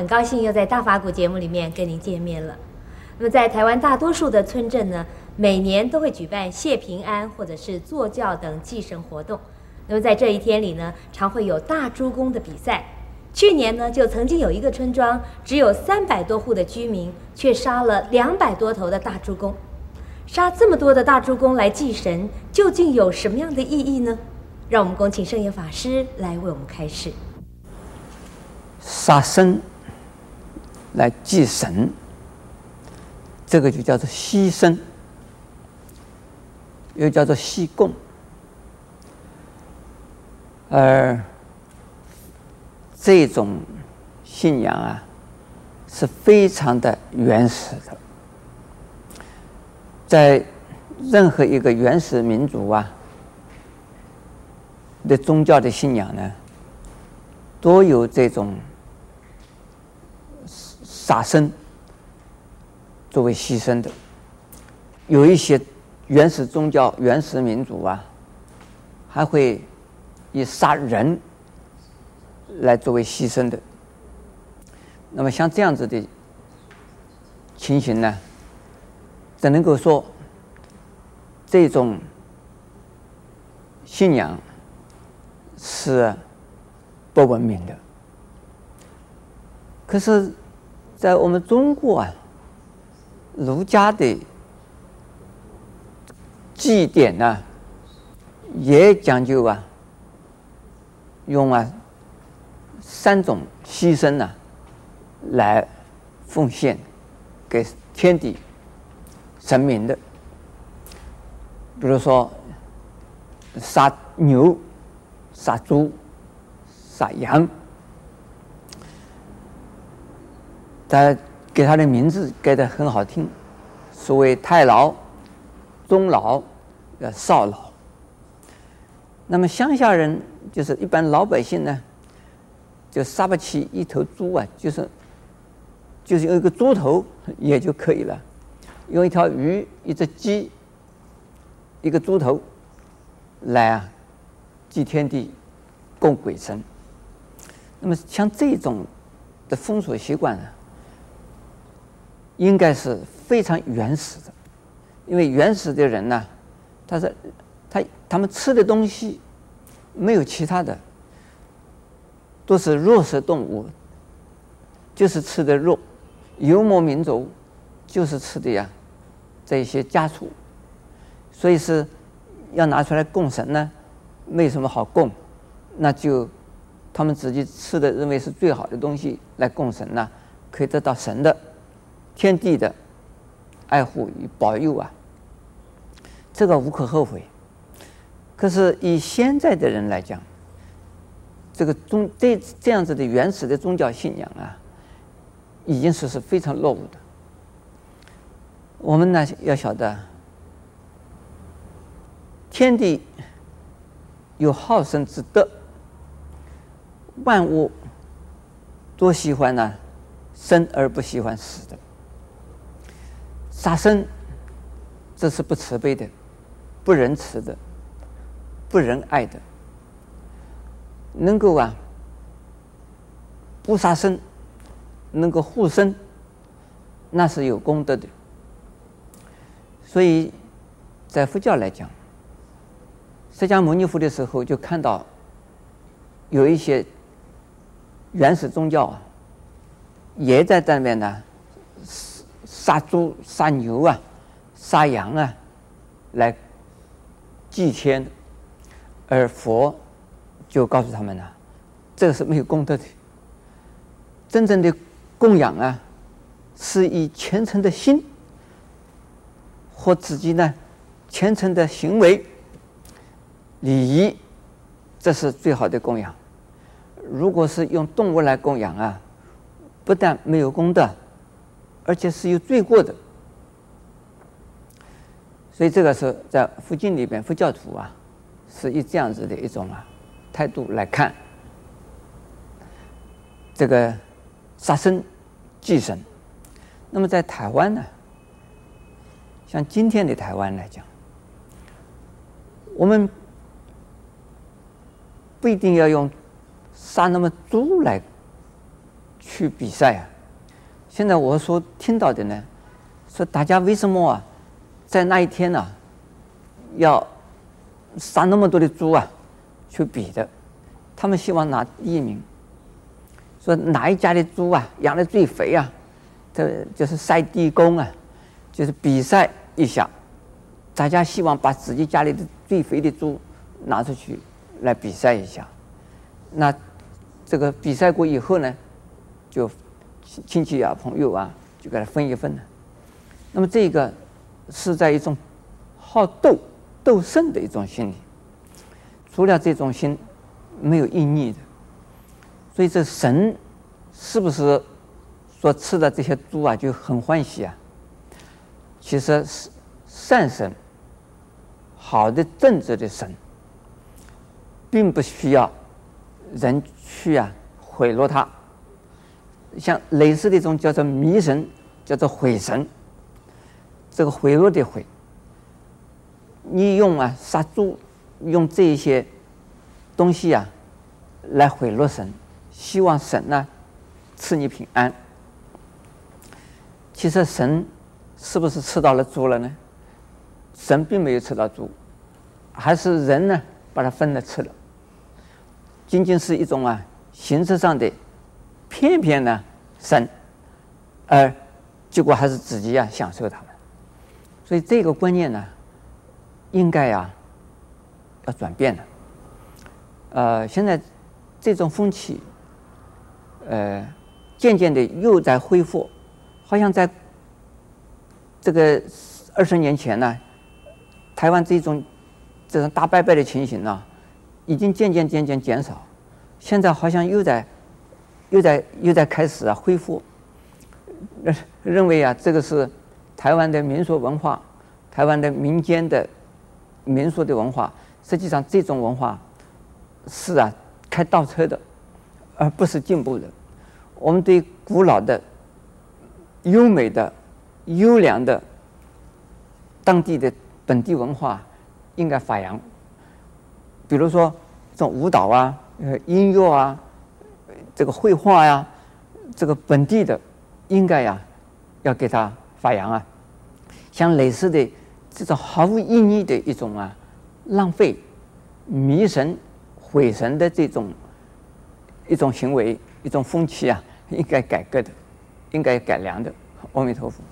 很高兴又在大法古节目里面跟您见面了。那么在台湾大多数的村镇呢，每年都会举办谢平安或者是坐轿等祭神活动。那么在这一天里呢，常会有大猪公的比赛。去年呢，就曾经有一个村庄只有三百多户的居民，却杀了两百多头的大猪公。杀这么多的大猪公来祭神，究竟有什么样的意义呢？让我们恭请圣严法师来为我们开示。杀生来祭神，这个就叫做牺牲，又叫做献供，而这种信仰啊，是非常的原始的，在任何一个原始民族啊的宗教的信仰呢，都有这种。杀生作为牺牲的，有一些原始宗教、原始民族啊，还会以杀人来作为牺牲的。那么像这样子的情形呢，只能够说这种信仰是不文明的。可是。在我们中国啊，儒家的祭典呢，也讲究啊，用啊三种牺牲呢，来奉献给天地神明的，比如说杀牛、杀猪、杀羊。他给他的名字改得很好听，所谓太老、中老、呃少老。那么乡下人就是一般老百姓呢，就杀不起一头猪啊，就是就是用一个猪头也就可以了，用一条鱼、一只鸡、一个猪头来啊祭天地、供鬼神。那么像这种的风俗习惯呢？应该是非常原始的，因为原始的人呢，他是他他们吃的东西没有其他的，都是肉食动物，就是吃的肉，游牧民族就是吃的呀这些家畜，所以是要拿出来供神呢，没什么好供，那就他们自己吃的认为是最好的东西来供神呢，可以得到神的。天地的爱护与保佑啊，这个无可厚非。可是以现在的人来讲，这个宗这这样子的原始的宗教信仰啊，已经是是非常落伍的。我们呢要晓得，天地有好生之德，万物都喜欢呢生而不喜欢死的。杀生，这是不慈悲的，不仁慈的，不仁爱的。能够啊，不杀生，能够护生，那是有功德的。所以，在佛教来讲，释迦牟尼佛的时候就看到，有一些原始宗教啊，也在这边呢。杀猪、杀牛啊，杀羊啊，来祭天，而佛就告诉他们呢，这个是没有功德的。真正的供养啊，是以虔诚的心和自己呢虔诚的行为礼仪，这是最好的供养。如果是用动物来供养啊，不但没有功德。而且是有罪过的，所以这个是在佛经里边，佛教徒啊是以这样子的一种啊态度来看这个杀生祭神。那么在台湾呢，像今天的台湾来讲，我们不一定要用杀那么猪来去比赛啊。现在我所听到的呢，说大家为什么啊，在那一天呢，要杀那么多的猪啊去比的？他们希望拿第一名。说哪一家的猪啊养的最肥啊？这就是赛地公啊，就是比赛一下，大家希望把自己家里的最肥的猪拿出去来比赛一下。那这个比赛过以后呢，就亲戚啊朋友啊就给他分一份呢。那么这个是在一种好斗斗胜的一种心理，除了这种心，没有意义的。所以这神是不是所吃的这些猪啊就很欢喜啊？其实是善神，好的正直的神，并不需要人去啊贿赂他。像类似的这种叫做迷神，叫做毁神，这个贿赂的毁，你用啊杀猪，用这一些东西啊来贿赂神。希望神呢赐你平安。其实神是不是吃到了猪了呢？神并没有吃到猪，还是人呢把它分了吃了。仅仅是一种啊形式上的偏偏呢生，而结果还是自己呀、啊、享受他们。所以这个观念呢，应该呀、啊、要转变了。呃，现在这种风气。呃，渐渐的又在恢复，好像在这个二十年前呢，台湾这种这种大拜拜的情形呢，已经渐渐渐渐减少，现在好像又在又在又在开始啊恢复。认认为啊，这个是台湾的民俗文化，台湾的民间的民俗的文化，实际上这种文化是啊开倒车的，而不是进步的。我们对古老的、优美的、优良的当地的本地文化应该发扬，比如说这种舞蹈啊、呃音乐啊、这个绘画呀、这个本地的应该呀要给它发扬啊。像类似的这种毫无意义的一种啊浪费、迷神、毁神的这种一种行为、一种风气啊。应该改革的，应该改良的。阿弥陀佛。